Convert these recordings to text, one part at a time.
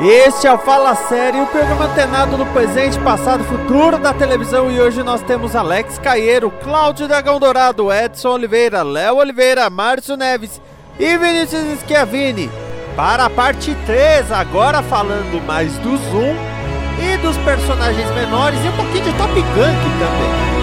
Este é o Fala Sério, o programa antenado no presente, passado e futuro da televisão. E hoje nós temos Alex Caieiro, Cláudio Dragão Dourado, Edson Oliveira, Léo Oliveira, Márcio Neves e Vinícius Schiavini. Para a parte 3, agora falando mais do Zoom e dos personagens menores e um pouquinho de Top Gun também.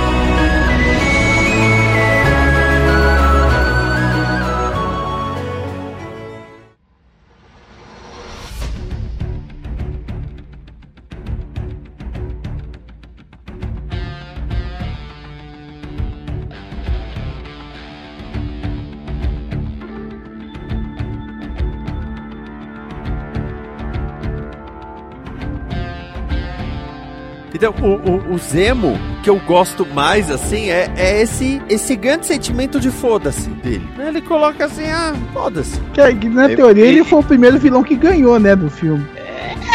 Então, o, o, o, Zemo, que eu gosto mais, assim, é, é esse, esse grande sentimento de foda-se dele. Ele coloca assim, ah, foda-se. Que, na teoria, ele foi o primeiro vilão que ganhou, né, do filme.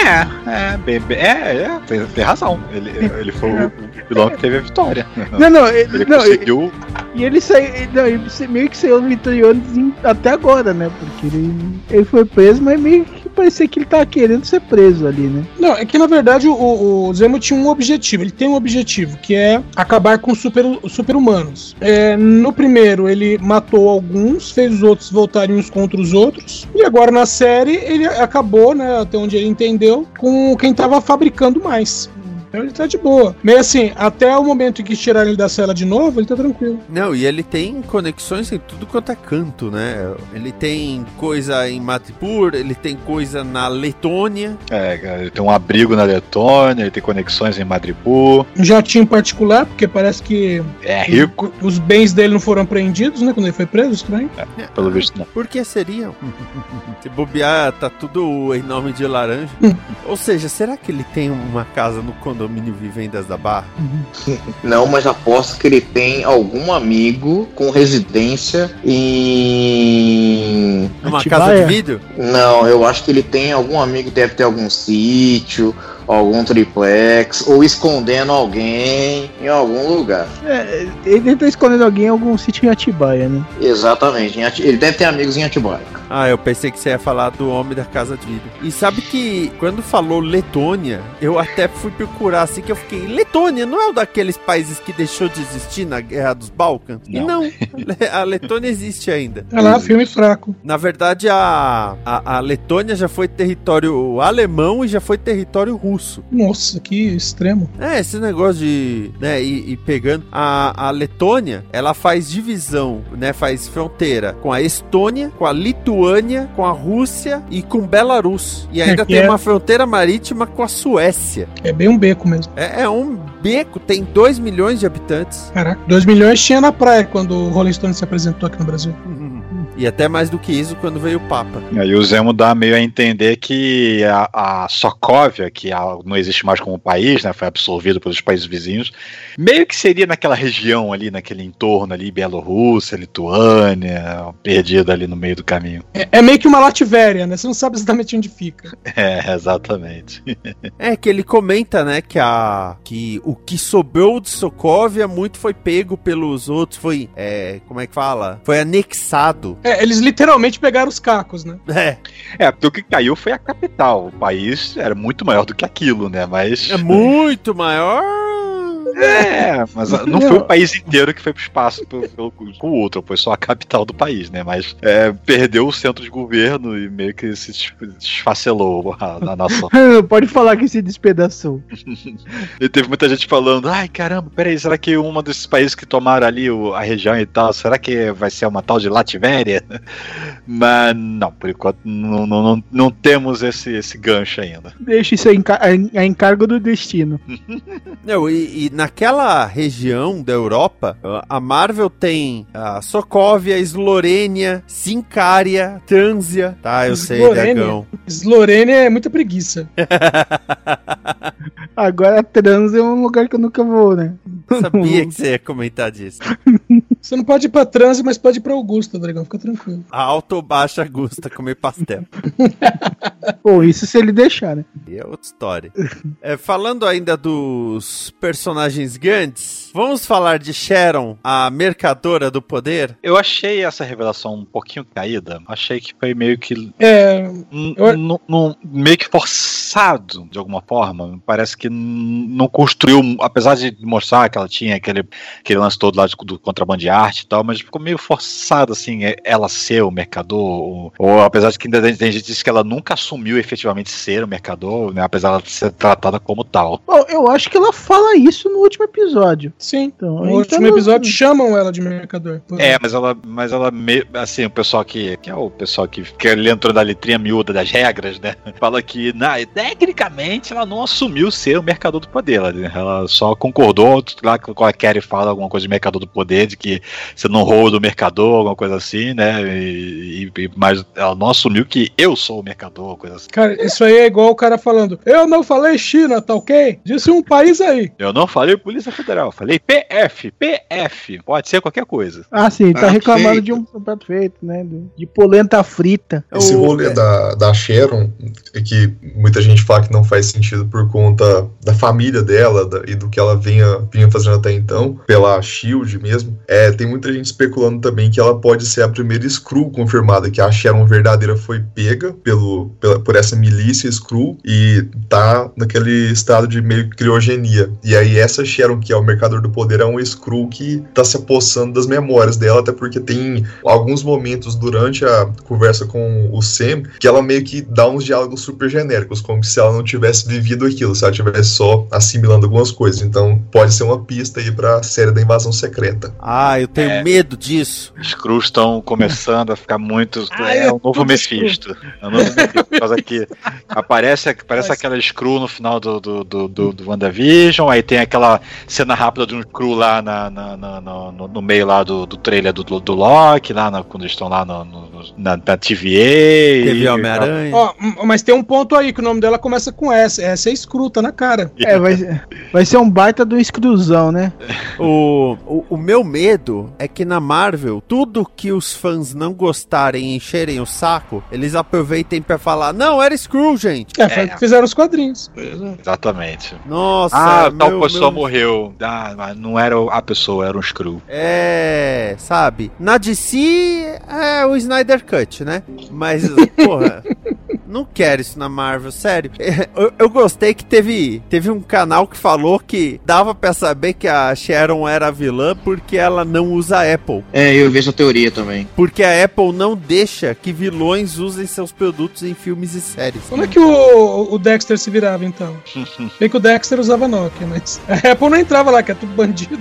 É, é, bem, bem, é, é tem, tem, razão. Ele, ele foi o vilão que teve a vitória. Não, não, ele, ele não, conseguiu. E ele saiu, não, ele meio que saiu vitorioso até agora, né? Porque ele, ele foi preso, mas meio que parecia que ele tava querendo ser preso ali, né? Não, é que na verdade o, o Zemo tinha um objetivo. Ele tem um objetivo, que é acabar com super, super-humanos. É, no primeiro, ele matou alguns, fez os outros voltarem uns contra os outros. E agora na série, ele acabou, né? Até onde ele entendeu, com quem tava fabricando mais. Então ele tá de boa. Meio assim, até o momento em que tirar ele da cela de novo, ele tá tranquilo. Não, e ele tem conexões em tudo quanto é canto, né? Ele tem coisa em Matipur, ele tem coisa na Letônia. É, ele tem um abrigo na Letônia, ele tem conexões em Madripoor. Um jatinho particular, porque parece que. É rico. Os, os bens dele não foram apreendidos, né? Quando ele foi preso, estranho. É, pelo visto, não. Por que seriam? Se bobear, tá tudo em nome de laranja. Ou seja, será que ele tem uma casa no condomínio Vivendas da Barra? Não, mas aposto que ele tem algum amigo com residência em. Uma casa de vídeo? Não, eu acho que ele tem algum amigo, deve ter algum sítio algum triplex, ou escondendo alguém em algum lugar. É, ele deve estar escondendo alguém em algum sítio em Atibaia, né? Exatamente, ele deve ter amigos em Atibaia. Ah, eu pensei que você ia falar do Homem da Casa de Vidro. E sabe que quando falou Letônia, eu até fui procurar assim que eu fiquei, Letônia não é um daqueles países que deixou de existir na Guerra dos Balcãs? Não. E não, a Letônia existe ainda. É lá, filme fraco. Na verdade, a, a, a Letônia já foi território alemão e já foi território russo russo. Nossa, que extremo. É, esse negócio de, né, e, e pegando a, a Letônia, ela faz divisão, né, faz fronteira com a Estônia, com a Lituânia, com a Rússia e com Belarus. E ainda é tem é... uma fronteira marítima com a Suécia. É bem um beco mesmo. É, é um beco, tem 2 milhões de habitantes. Caraca, 2 milhões tinha na praia quando o Rolling Stone se apresentou aqui no Brasil. E até mais do que isso quando veio o Papa. E aí o Zemo dá meio a entender que a, a Sokovia, que a, não existe mais como país, né, foi absorvido pelos países vizinhos, meio que seria naquela região ali, naquele entorno ali, Bielorrússia, Lituânia, perdida ali no meio do caminho. É, é meio que uma Latvéria, né? Você não sabe exatamente onde fica. É, exatamente. é que ele comenta, né, que a que o que sobrou de Sokovia muito foi pego pelos outros, foi, é, como é que fala? Foi anexado. É, eles literalmente pegaram os cacos, né? É. É, porque o que caiu foi a capital. O país era muito maior do que aquilo, né? Mas. É muito maior é, mas não foi o país inteiro que foi pro espaço pelo, pelo, com o outro, foi só a capital do país, né? Mas é, perdeu o centro de governo e meio que se desfacelou a, a nação. Pode falar que se despedaçou. e teve muita gente falando: ai caramba, peraí, será que um desses países que tomaram ali o, a região e tal, será que vai ser uma tal de Latvéria? Mas não, por enquanto não, não, não, não temos esse, esse gancho ainda. Deixa isso a, encargo do destino. não, e, e na naquela região da Europa, a Marvel tem a Sokovia, Slorênia, Sincária, Trânsia. Tá, eu sei, Dragão. Slorênia é muita preguiça. Agora Trans é um lugar que eu nunca vou, né? Sabia que você ia comentar disso. Você não pode ir pra Transe, mas pode ir pra Augusta, Dragão. Fica tranquilo. Alto ou baixa Augusta comer pastel. Pô, isso se ele deixar, né? E é outra história. É, falando ainda dos personagens grandes, vamos falar de Sharon, a mercadora do poder? Eu achei essa revelação um pouquinho caída. Achei que foi meio que. É. n- meio que forçado, de alguma forma. Parece que não construiu, apesar de mostrar que ela tinha aquele, aquele lance todo lá de- do contrabando de arte e tal, mas ficou meio forçado, assim, é- ela ser o mercador. Ou, ou apesar de que ainda tem gente que diz que ela nunca assumiu efetivamente ser o mercador, né, apesar de ser tratada como tal. Bom, eu acho que ela fala isso no último episódio. Sim. Então, No então último não- episódio chamam ela de mercador. É, mas ela, mas ela me- assim, o pessoal que, que é o pessoal que, que ele entrou na letrinha miúda das regras, né? Fala que, na, tecnicamente, ela não assumiu ser o mercador do poder. Ela, ela só concordou lá com a Kerry fala alguma coisa de mercador do poder, de que você não rouba do mercador, alguma coisa assim, né? E, e- mas ela não assumiu que eu sou o mercador, coisa assim. Cara, isso aí é igual o cara falando: Eu não falei China, tá ok? Disse um país aí. Eu não falei Polícia Federal, falei PF, PF, pode ser qualquer coisa. Ah, sim, tá Prato reclamando feito. de um prato feito, né? De, polenta frita. Esse O- rolê da, da Sharon, é que muita gente fala que não faz sentido por conta da família dela da- e do que ela vinha, vinha fazendo até então, pela Shield mesmo. É, tem muita gente especulando também que ela pode ser a primeira Skrull confirmada, que a Sharon verdadeira foi pega pelo, pela- por essa milícia Skrull e tá naquele estado de meio criogenia. E aí essa Sharon, que é o mercador do poder, é um Skrull que tá se apossando das memórias dela, até porque tem alguns momentos durante a conversa com o Sam que ela meio que dá uns diálogos super genéricos, como se ela não tivesse vivido aquilo, se ela tivesse só assimilando algumas coisas. Então pode ser uma pista aí pra série da invasão secreta. Ah, eu tenho É. medo disso. Os Cruz estão começando a ficar muito. Ah, é é o novo Mephisto. É o novo Mephisto. Por causa que aparece, aparece aquela Screw no final do, do, do, do, do WandaVision, aí tem aquela cena rápida de um Screw lá na, na, na- no, no- no meio lá do, do trailer do, do, do Loki, lá na- quando eles estão lá no, no- na, na TVA. Teve Homem-Aranha. M- mas tem um ponto aí que o nome dela começa com S. Essa é escruta na cara. É, vai, vai ser um baita do exclusão, né? O, o, o meu medo é que na Marvel, tudo que os fãs não gostarem e encherem o saco, eles aproveitem pra falar: Não, era Screw, gente. É, foi o que fizeram os quadrinhos. Exatamente. Nossa, Ah, tal meu- pessoa meu- morreu. Ah, mas não era a pessoa, era um Screw. É, sabe? Na DC é o Snyder Cut, né? Mas, porra. Não quero isso na Marvel, sério. Eu, eu gostei que teve, teve um canal que falou que dava pra saber que a Sharon era vilã porque ela não usa Apple. É, eu vi essa teoria também. Porque a Apple não deixa que vilões usem seus produtos em filmes e séries. Como é que o, o Dexter se virava então? Bem que o Dexter usava Nokia, mas a Apple não entrava lá, que é tudo bandido.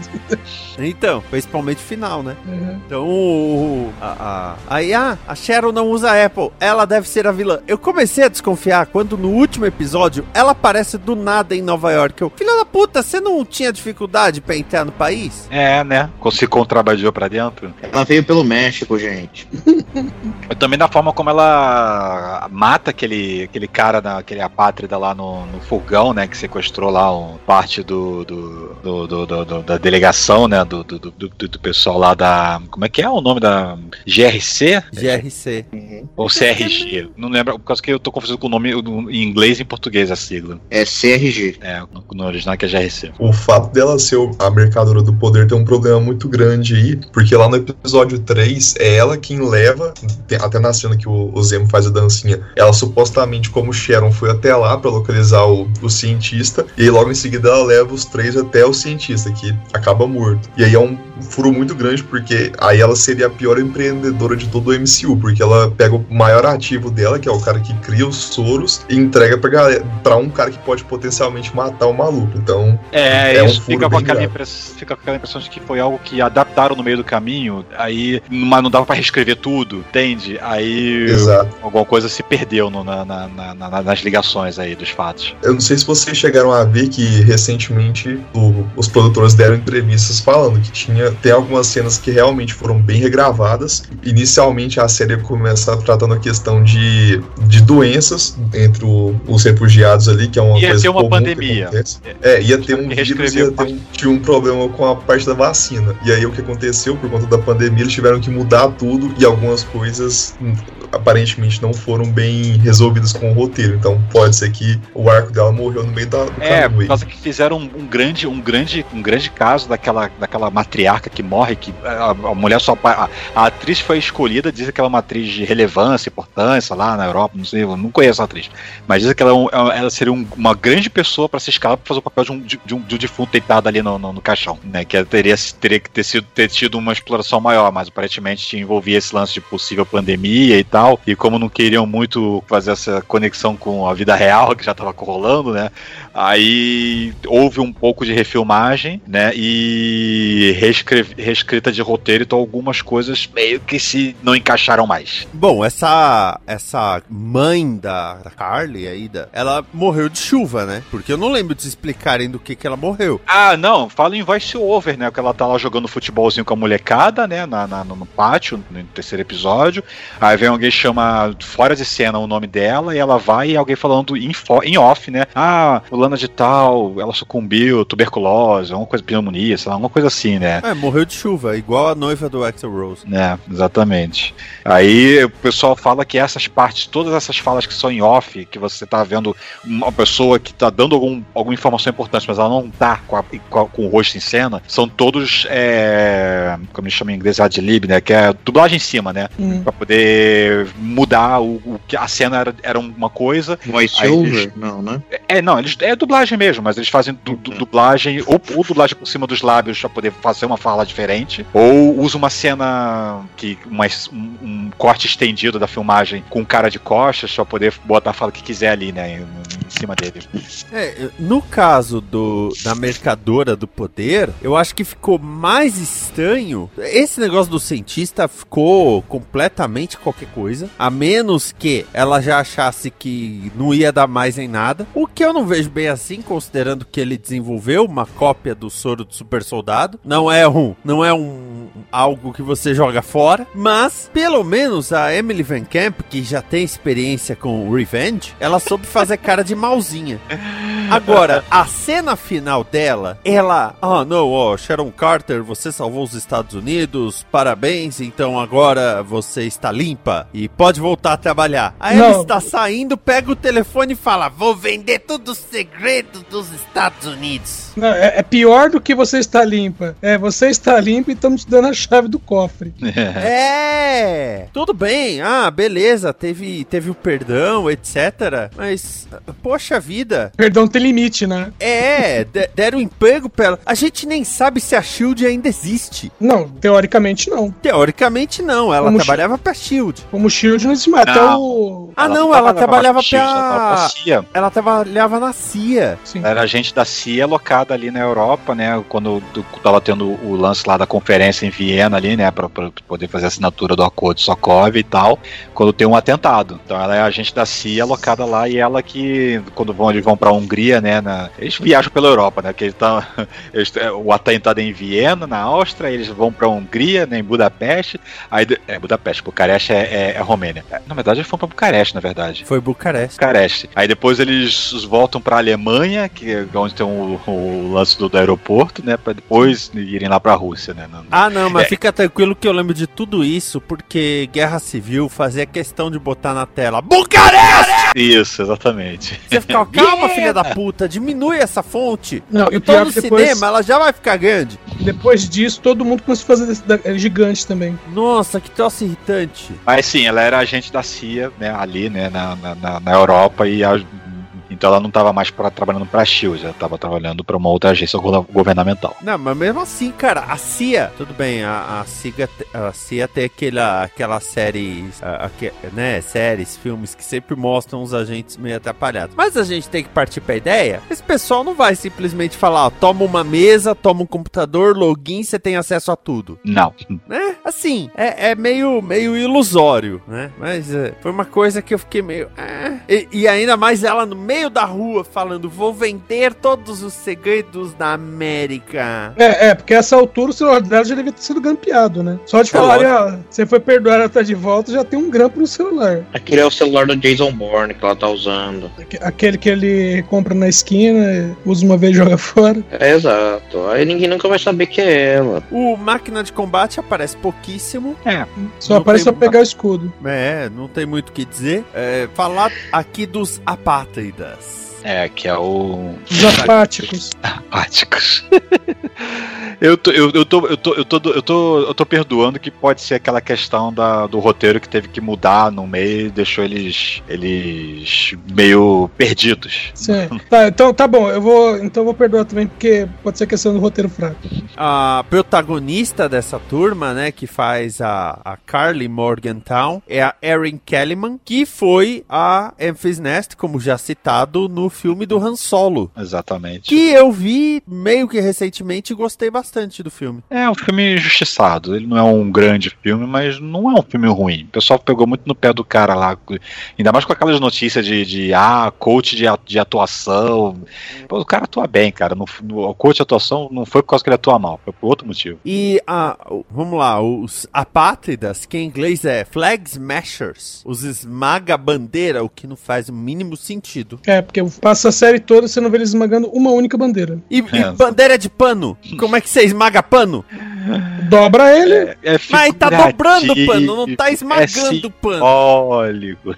Então, principalmente o final, né? Uhum. Então, o, o- a, a, aí, ah, a Sharon não usa Apple, ela deve ser a vilã. Eu comecei a desconfiar quando no último episódio ela aparece do nada em Nova York. Eu, filha da puta, você não tinha dificuldade pra entrar no país? É, né? Se contrabandeou pra dentro. Ela veio pelo México, gente. E também da forma como ela mata aquele, aquele cara, da, aquele apátrida lá no, no fogão, né? Que sequestrou lá um, parte do, do, do- do- do- do- da delegação, né? Do, do, do, do- do pessoal lá da. Como é que é o nome da. GRC? GRC. Ou CRG? Não lembro, por causa que eu tô confuso com o nome em inglês e em português a sigla. É CRG. É, no, original que é GRC. O fato dela ser a mercadora do poder tem um problema muito grande aí, porque lá no episódio 3 é ela quem leva, até na cena que o, o Zemo faz a dancinha, ela supostamente, como Sharon, foi até lá pra localizar o, o cientista, e aí logo em seguida ela leva os três até o cientista, que acaba morto. E aí é um furo muito grande, porque aí ela seria a pior empreendedora de todo o MCU, porque ela pega o maior ativo dela, que é o cara que cria os soros e entrega pra, galera, pra um cara que pode potencialmente matar o maluco. Então. É, é isso um fica, com aquela fica com aquela impressão de que foi algo que adaptaram no meio do caminho, aí mas não dava para reescrever tudo, entende? Aí Exato. alguma coisa se perdeu no, na, na, na, nas ligações aí dos fatos. Eu não sei se vocês chegaram a ver que recentemente o, os produtores deram entrevistas falando que tinha tem algumas cenas que realmente foram bem regravadas. Inicialmente a série começa tratando a questão de, de doenças entre o, os refugiados ali, que é uma ia coisa ter uma pandemia. É, ia ter um vírus, ia ter um, tinha um problema com a parte da vacina. E aí o que aconteceu por conta da pandemia, eles tiveram que mudar tudo e algumas coisas aparentemente não foram bem resolvidas com o roteiro. Então pode ser que o arco dela morreu no meio da, do é, caminho. por causa que fizeram um, um, grande, um grande, um grande caso daquela, daquela matriarca que morre, que a, a mulher só a, a, atriz foi escolhida, diz que ela é uma atriz de relevância, importância lá na Europa, não sei, eu não conheço a atriz, mas diz que ela, é ela seria um, uma grande pessoa para se escalar para fazer o papel de um, de, de um, de um defunto deitado ali no, no, no, caixão, né? Que teria, teria que ter sido ter tido uma exploração maior, mas aparentemente envolvia esse lance de possível pandemia e tal. E como não queriam muito fazer essa conexão com a vida real que já estava rolando, né? Aí houve um pouco de refilmagem, né? E reescrita de roteiro, então algumas coisas meio que se não encaixaram mais. Bom, essa essa mãe da, da Carly aí, da, ela morreu de chuva, né? Porque eu não lembro de explicarem do que que ela morreu. Ah, não, fala em voice over, né? Que ela tá lá jogando futebolzinho com a molecada, né? Na, na no pátio, no terceiro episódio. Aí vem alguém chama fora de cena o nome dela e ela vai e alguém falando em, em off, né? Ah, fulana de tal, ela sucumbiu, tuberculose, alguma coisa, pneumonia, sei lá, alguma coisa assim, né? É, morreu de chuva, igual a noiva do Axel Rose. É, exatamente. Aí o pessoal fala que essas partes, todas essas falas que são em off, que você tá vendo uma pessoa que tá dando algum, alguma informação importante, mas ela não tá com, a, com, o rosto em cena, são todos, é, como eles chamam em inglês, ad-lib, né? Que é dublagem em cima, né? Hum. Pra poder mudar o, o que a cena era, era uma coisa. Voice over? Não, né? É, não, eles, é dublagem mesmo, mas eles fazem du, du, dublagem, ou, ou, dublagem por cima dos lábios pra poder fazer uma fala diferente, ou usa uma cena que. Uma, um, um corte estendido da filmagem com cara de costas pra poder botar a fala que quiser ali, né? Cima dele. É, no caso do, da mercadora do poder, eu acho que ficou mais estranho. Esse negócio do cientista ficou completamente qualquer coisa, a menos que ela já achasse que não ia dar mais em nada. O que eu não vejo bem assim, considerando que ele desenvolveu uma cópia do soro do super soldado. Não é um, não é um algo que você joga fora, mas pelo menos a Emily Van Camp, que já tem experiência com Revenge, ela soube fazer cara de malzinha. Agora, a cena final dela, ela, ah, oh, não, ó, oh, Sharon Carter, você salvou os Estados Unidos, parabéns, então agora você está limpa e pode voltar a trabalhar. Aí não. ela está saindo, pega o telefone e fala: Vou vender todos os segredos dos Estados Unidos. Não, é, é, pior do que você está limpa. É, você está limpa e estamos te dando a chave do cofre. É. Tudo bem. Ah, beleza. Teve, teve o perdão, etc. Mas, poxa vida. Perdão tem limite, né? É, deram um emprego pra ela. A gente nem sabe se a Shield ainda existe. Não, teoricamente não. Teoricamente não. Ela Como trabalhava pra Shield. Como Shield não existe mais. Até o. Ah, não, ela trabalhava pra. Ela, CIA. ela trabalhava na CIA. Sim. Era agente da CIA alocada ali na Europa, né? Quando tava tendo o lance lá da conferência em Viena ali, né? Pra, pra poder fazer a assinatura do acordo Sokov e tal. Quando tem um atentado. Então ela é agente da CIA alocada lá e ela que, quando vão, eles vão pra Hungria, né? Na, eles viajam pela Europa, né? Que eles tá, eles, é, o atentado é em Viena, na Áustria, eles vão pra Hungria, né? Em Budapeste. Aí, é, Budapeste, Bucareste é, é, é Romênia. É, na verdade, eles foram pra Bucareste, na verdade. Foi Bucareste. Bucareste. Aí depois eles voltam pra Alemanha, que é onde tem o, o lance do, do, aeroporto, né? Pra depois irem lá pra Rússia, né? Ah, não, mas é. fica tranquilo que eu lembro de tudo isso, porque Guerra Civil fazia questão de botar na tela Bucareste! Isso, exatamente. Você fica, calma, filha da puta, diminui essa fonte. Não, eu tô no depois... cinema, ela já vai ficar grande. Depois disso, todo mundo começou a fazer gigante também. Nossa, que troço irritante. Mas sim, ela era agente da CIA, né, ali, né, na, na, na Europa e a, Então ela não tava mais pra, trabalhando pra Shield, ela tava trabalhando pra uma outra agência go- governamental. Não, mas mesmo assim, cara, a CIA, tudo bem, a, a, CIA, a CIA tem aquela, aquela série, a- aque- né, séries, filmes que sempre mostram os agentes meio atrapalhados. Mas a gente tem que partir pra ideia, esse pessoal não vai simplesmente falar, ó, toma uma mesa, toma um computador, login, você tem acesso a tudo, Não. né? Assim, é, é meio, meio ilusório, né? Mas é, foi uma coisa que eu fiquei meio... ah. E, e ainda mais ela no meio da rua falando, vou vender todos os segredos da América. É, é, porque essa altura o celular dela já devia ter sido grampeado, né? Só de É falar, ó, você foi perdoar, ela tá de volta, já tem um grampo no celular. Aquele é o celular do Jason Bourne que ela tá usando. Aque- Aquele que ele compra na esquina, usa uma vez e joga fora. É exato. Aí ninguém nunca vai saber que é ela. O máquina de combate aparece pouquíssimo. Só Não aparece pra pegar o escudo. É, não tem muito o que dizer. É, falar aqui dos apátridas. É, que é o. Os apáticos. Apáticos. eu, tô, eu, eu, tô, eu, tô, eu, tô, eu, tô, eu tô perdoando que pode ser aquela questão da, do roteiro que teve que mudar no meio e deixou eles, eles meio perdidos. Sim. Tá, então tá bom, eu vou. Então eu vou perdoar também, porque pode ser questão do roteiro fraco. A protagonista dessa turma, né, que faz a, a Carly Morgantown, é a Erin Kellyman, que foi a Memphis Nest, como já citado, no filme do Han Solo. Exatamente. Que eu vi meio que recentemente e gostei bastante do filme. É um filme injustiçado. Ele não é um grande filme, mas não é um filme ruim. O pessoal pegou muito no pé do cara lá. Ainda mais com aquelas notícias de, de ah, coach de, de atuação. Pô, o cara atua bem, cara. No, no, o coach de atuação não foi por causa que ele atua mal, foi por outro motivo. E a, o- vamos lá, os apátridas, que em inglês é flag smashers, os esmaga bandeira, o que não faz o mínimo sentido. É, porque passa a série toda você não vê eles esmagando uma única bandeira. E, e É. bandeira de pano? Como é que você esmaga pano? Dobra ele. É Mas tá dobrando o pano, não tá é esmagando o pano. simbólico.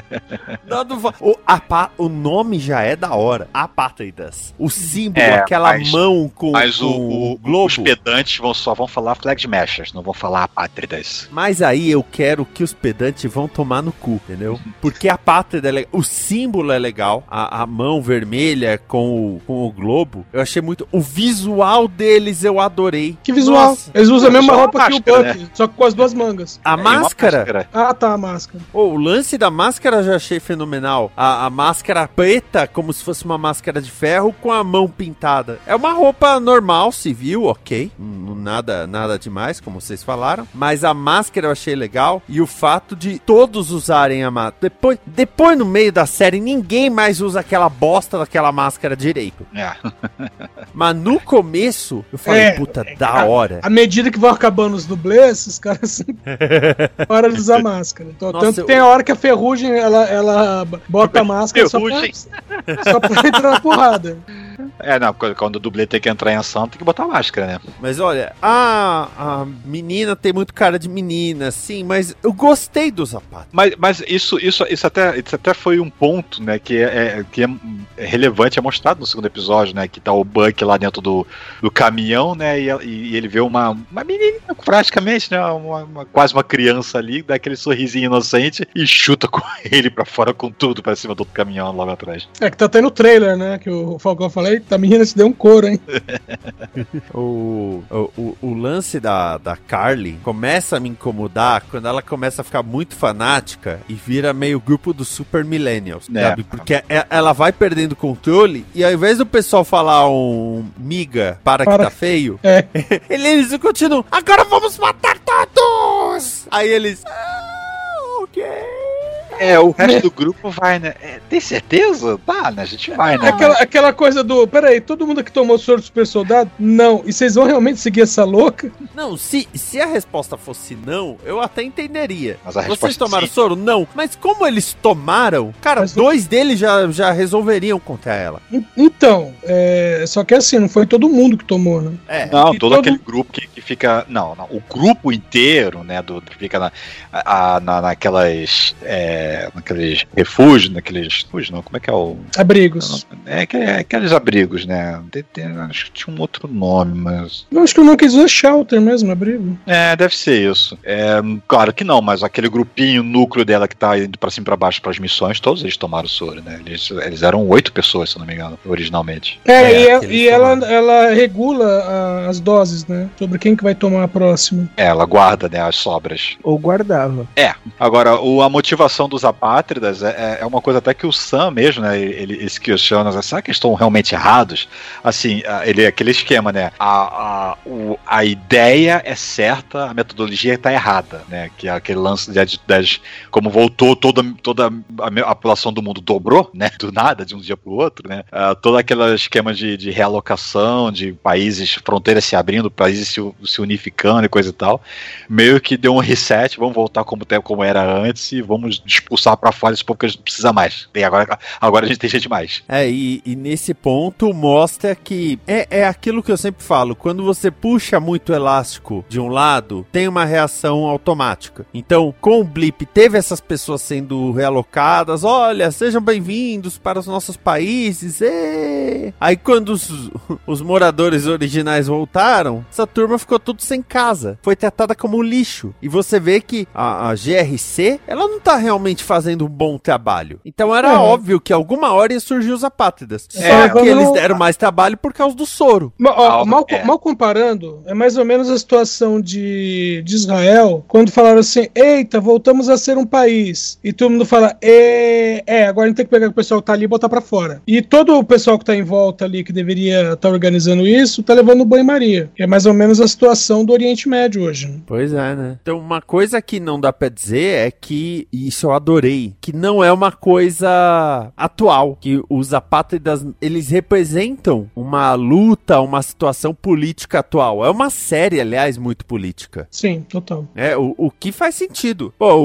Dando vo- O, apá- o nome já é da hora. Apátridas. O símbolo, É, aquela mas- mão com, Mas com o, o- globo. os pedantes vão, só vão falar flag smashers, não vão falar apátridas. Mas aí eu quero que os pedantes vão tomar no cu, entendeu? Porque a pátria é legal, o símbolo é legal, a, a mão vermelha com o, com o globo, eu achei muito. O visual deles eu adorei. Que visual. Nossa. Eles usam a mesma roupa que o máscara, Buck, só que com as duas mangas. A É, uma máscara. Ah, tá, a máscara. Ô, o lance da máscara eu já achei fenomenal. A, a máscara preta, como se fosse uma máscara de ferro com a mão pintada. É uma roupa normal, civil, ok. Hum, Nada, nada demais, como vocês falaram. Mas a máscara eu achei legal. E o fato de todos usarem a máscara. Depois, depois, no meio da série, ninguém mais usa aquela bosta daquela máscara direito. É. Mas no começo, eu falei, É, puta, da hora. À medida que vão acabando os dublês, os caras param de usar máscara. Então, Nossa, tanto eu- tem a hora que a ferrugem ela, ela bota a máscara só pra, só pra entrar na porrada. É, não, quando- o dublê tem que entrar em ação, tem que botar máscara, né? Mas olha, a, a menina tem muito cara de menina, sim, mas eu gostei do sapato. Mas, mas isso, isso, isso, até, isso até foi um ponto, né, que é, é- que é relevante, é mostrado no segundo episódio, né, que tá o Buck lá dentro do, do caminhão, né, e, e ele vê uma, uma menina, praticamente, né, uma, uma- quase uma criança ali, dá aquele sorrisinho inocente e chuta com ele pra fora com tudo pra cima do outro caminhão logo atrás. É que tá até no trailer, né? Que o Falcão falei, a menina se deu um couro, hein? O, o, o, lance da, da Carly começa a me incomodar quando ela começa a ficar muito fanática e vira meio grupo dos Super Millennials, É. sabe? Porque é- ela vai perdendo o controle e ao invés do pessoal falar um miga para, que Para. tá feio, É. eles continuam, agora vamos matar todos! Aí eles, ah, ok. É, o resto do grupo vai, né? É, tem certeza? Tá, né? A gente vai, né? Aquela, aquela coisa do. Peraí, todo mundo que tomou soro do super soldado? Não. E vocês vão realmente seguir essa louca? Não, se, se a resposta fosse não, eu até entenderia. Mas a Vocês resposta é tomaram sim. soro? Não. Mas como eles tomaram, cara, Mas- dois deles já, já resolveriam contra ela. En- Então, é, só que assim, não foi todo mundo que tomou, né? É. Não, todo todo- aquele grupo que, que fica. Não, não, o grupo inteiro, né? Do, que fica na, a, na, naquelas. É, naqueles refúgios, naqueles. Refúgios, não, como é que é o. Abrigos. É, é aqueles abrigos, né? De, de, acho que tinha um outro nome, mas. Eu acho que eu não quis usar shelter mesmo, abrigo. É, deve ser isso. É, claro que não, mas aquele grupinho, núcleo dela que tá indo pra cima e pra baixo pras missões, todos eles tomaram soro, né? Eles, eles eram oito pessoas, se não me engano, originalmente. É, é e, e ela, ela regula a, as doses, né? Sobre quem que vai tomar a próxima. É, ela guarda, né, as sobras. Ou guardava. É. Agora, o, a motivação dos apátridas é, é uma coisa até que o Sam mesmo, né, ele, ele se questiona, será que estão realmente errados? Assim, ele é aquele esquema, né? A, a, o, a ideia é certa, a metodologia está errada, né? Que é aquele lance de como voltou toda, toda a, a, população do mundo dobrou, né? Do nada, de um dia para o outro, né? Uh, todo aquele esquema de, de realocação, de países, fronteiras se abrindo, países se, se unificando e coisa e tal, meio que deu um reset, vamos voltar como, como era antes e vamos expulsar para fora esse povo que a gente precisa mais. E agora, agora a gente tem gente mais. É, e, e nesse ponto mostra que é, é aquilo que eu sempre falo, quando você puxa muito elástico de um lado, tem uma reação automática. Então, com o Blip, teve essas pessoas sendo realocadas, olha, sejam bem-vindos para os nossos países, e... Aí quando os, os moradores originais voltaram, essa turma ficou tudo sem casa, foi tratada como lixo. E você vê que a, a GRC, ela não tá realmente fazendo um bom trabalho. Então era é. óbvio que alguma hora ia surgir os apátridas. É, Só que eles deram mais trabalho por causa do soro. Ó, mal, é. mal comparando, é mais ou menos a situação de, de Israel, quando falaram assim: eita, voltamos a ser um país. E todo mundo fala: é, é agora a gente tem que pegar o pessoal que tá ali e botar pra fora. E todo o pessoal que tá em volta ali, que deveria estar tá organizando isso, tá levando banho-maria. É mais ou menos a situação do Oriente Médio hoje. Né? Pois é, né? Então, uma coisa que não dá pra dizer é que, isso eu adorei, que não é uma coisa atual, que os apátridas, eles representam uma luta, uma situação política atual. É uma série, aliás, muito política. Sim, total. É, o, o que faz sentido. Pô,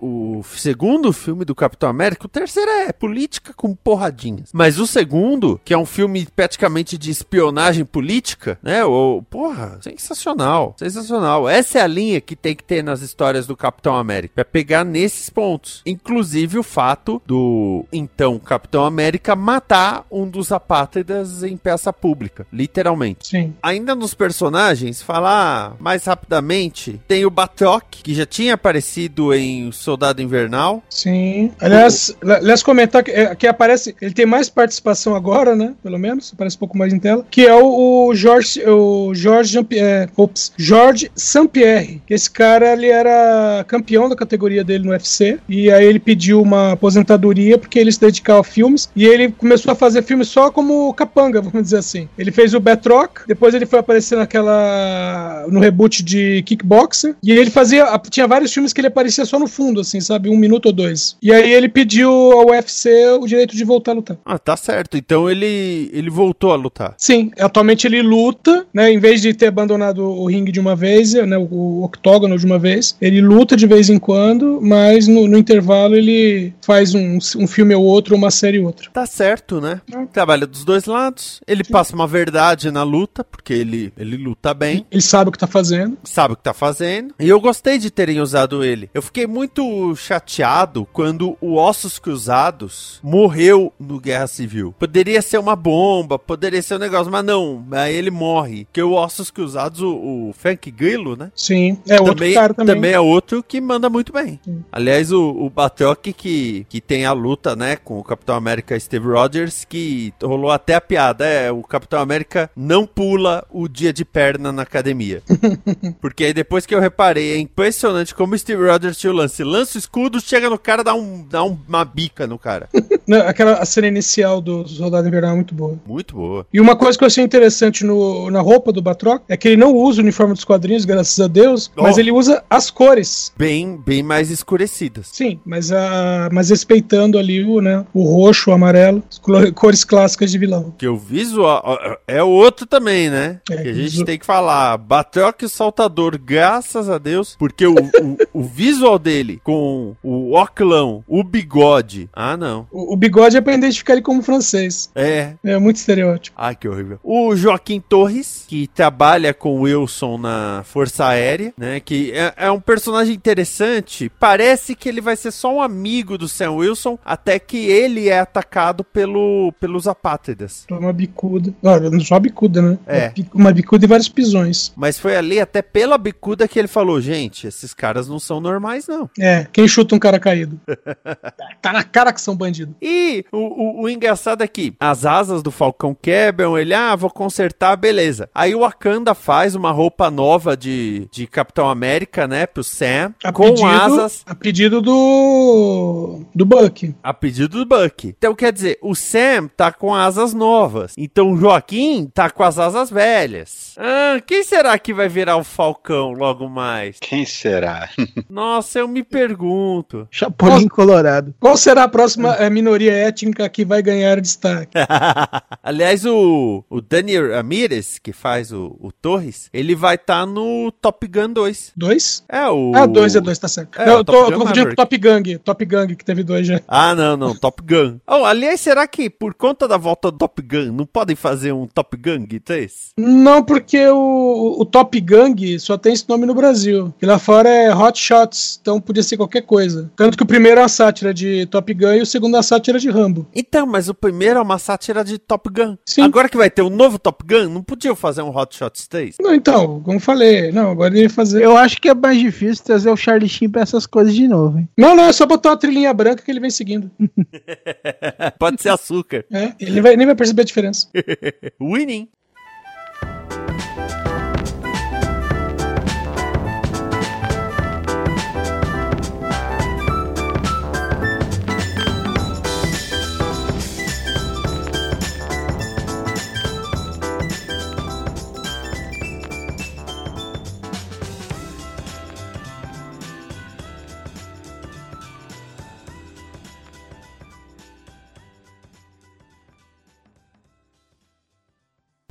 o, o segundo filme do Capitão América, o terceiro é política com porradinhas. Mas o segundo, que é um filme praticamente de espionagem política, né? O, porra, sensacional. Sensacional. Essa é a linha que tem que ter nas histórias do Capitão América. É pegar nesses pontos. Inclusive o fato do então Capitão América matar um dos apátridas em peça pública. Literalmente. Sim. Ainda nos personagens, falar mais rapidamente, tem o Batroc, que já tinha aparecido em Soldado Invernal. Sim. Aliás, o... aliás comentar que, é, que aparece, ele tem mais participação agora, né? Pelo menos, aparece um pouco mais em tela, que é o, o Jorge, o Jorge Jean-Pierre, ops, Jorge Saint-Pierre. Esse cara, ele era campeão da categoria dele no UFC, e aí ele pediu uma aposentadoria porque ele se dedicava a filmes, e ele começou a fazer filmes só como capanga, vamos dizer assim. Ele fez o Batroc, depois ele foi aparecer naquela no reboot de Kickboxer, e ele fazia, tinha vários filmes que ele aparecia só no fundo, assim, sabe, um minuto ou dois. E aí ele pediu ao UFC o direito de voltar a lutar. Ah, tá certo. Então ele ele voltou a lutar. Sim, atualmente ele luta, né, em vez de ter abandonado o ringue de uma vez, né, o, o octógono de uma vez, ele luta de vez em quando, mas no, no intervalo ele faz um, um filme ou outro, uma série ou outra. Tá certo, né? Trabalha dos dois lados, ele Sim. passa uma verdade na luta, porque ele, ele luta bem. Ele sabe o que tá fazendo. Sabe o que tá fazendo. E eu gostei de terem usado ele. Eu fiquei muito chateado quando o Ossos Cruzados morreu no Guerra Civil. Poderia ser uma bomba, poderia ser um negócio, mas não. Aí ele morre. Porque o Ossos Cruzados, o, o Frank Grillo, né? Sim, é também, outro cara também. Também é outro que manda muito bem. Sim. Aliás, o, o Batroc que, que tem a luta, né, com o Capitão América Steve Rogers, que rolou até a piada. É, o Capitão América não pula o dia de perna na academia. Porque aí depois que eu reparei, é impressionante como o Steve Rogers tinha o lance. Lança o escudo, chega no cara, dá, um, dá uma bica no cara. Não, aquela a cena inicial do Soldado Invernal é muito boa. Muito boa. E uma coisa que eu achei interessante no, na roupa do Batroc é que ele não usa o uniforme dos quadrinhos, graças a Deus, oh. mas ele usa as cores. Bem, bem mais escurecidas. Sim, mas, a, mas respeitando ali o, né, o roxo, o amarelo, as cores clássicas de vilão. Que o visual é outro também, né? É, que a gente tem que falar. Batroc saltador, graças a Deus, porque o, o, o, visual dele com o oclão, o bigode. Ah, não. O, o bigode é pra identificar ele como francês. É. É muito estereótipo. Ai, que horrível. O Joaquim Torres, que trabalha com o Wilson na Força Aérea, né? Que é, é um personagem interessante. Parece que ele vai ser só um amigo do Sam Wilson, até que ele é atacado pelo, pelos apátridas. Uma bicuda. Ah, não só uma bicuda, né? É. Uma bicuda e vários pisões. Mas foi ali até pela bicuda que ele falou: gente, esses caras não são normais, não. É, quem chuta um cara caído? tá na cara que são bandidos. E o, o, o engraçado é que as asas do Falcão quebram, ele, ah, vou consertar, beleza. Aí o Wakanda faz uma roupa nova de, de Capitão América, né, pro Sam, A com pedido, asas. A pedido do. do Buck. A pedido do Buck. Então, quer dizer, o Sam tá com asas novas. Então, o Joaquim tá com as asas velhas. Ah, quem será que vai virar o Falcão logo mais? Quem será? Nossa, eu me pergunto. Chapolin Colorado. Qual será a próxima eh, minoria étnica que vai ganhar destaque? Aliás, o, o Daniel Ramirez, que faz o, o Torres, ele vai estar no Top Gun 2. Dois? É o. Ah, dois é dois, tá certo. É, Não, o eu tô, eu tô Gun confundindo com. Top Gang. Top Gang, que teve dois já. Ah, não, não, Top Gun. Oh, aliás, será que por conta da volta do Top Gun, não podem fazer um Top Gun 3? Não, porque o, o Top Gang só tem esse nome no Brasil. E lá fora é Hot Shots, então podia ser qualquer coisa. Tanto que o primeiro é uma sátira de Top Gun e o segundo é uma sátira de Rambo. Então, mas o primeiro é uma sátira de Top Gun. Sim. Agora que vai ter um novo Top Gun, não podiam fazer um Hot Shots 3? Não, então, como falei, não, agora ele ia fazer. Eu acho que é mais difícil trazer o Charlie Sheen pra essas coisas de novo, hein? Não, não, é só botar uma trilhinha branca que ele vem seguindo. Pode ser açúcar. É, ele vai, nem vai perceber a diferença. Winning.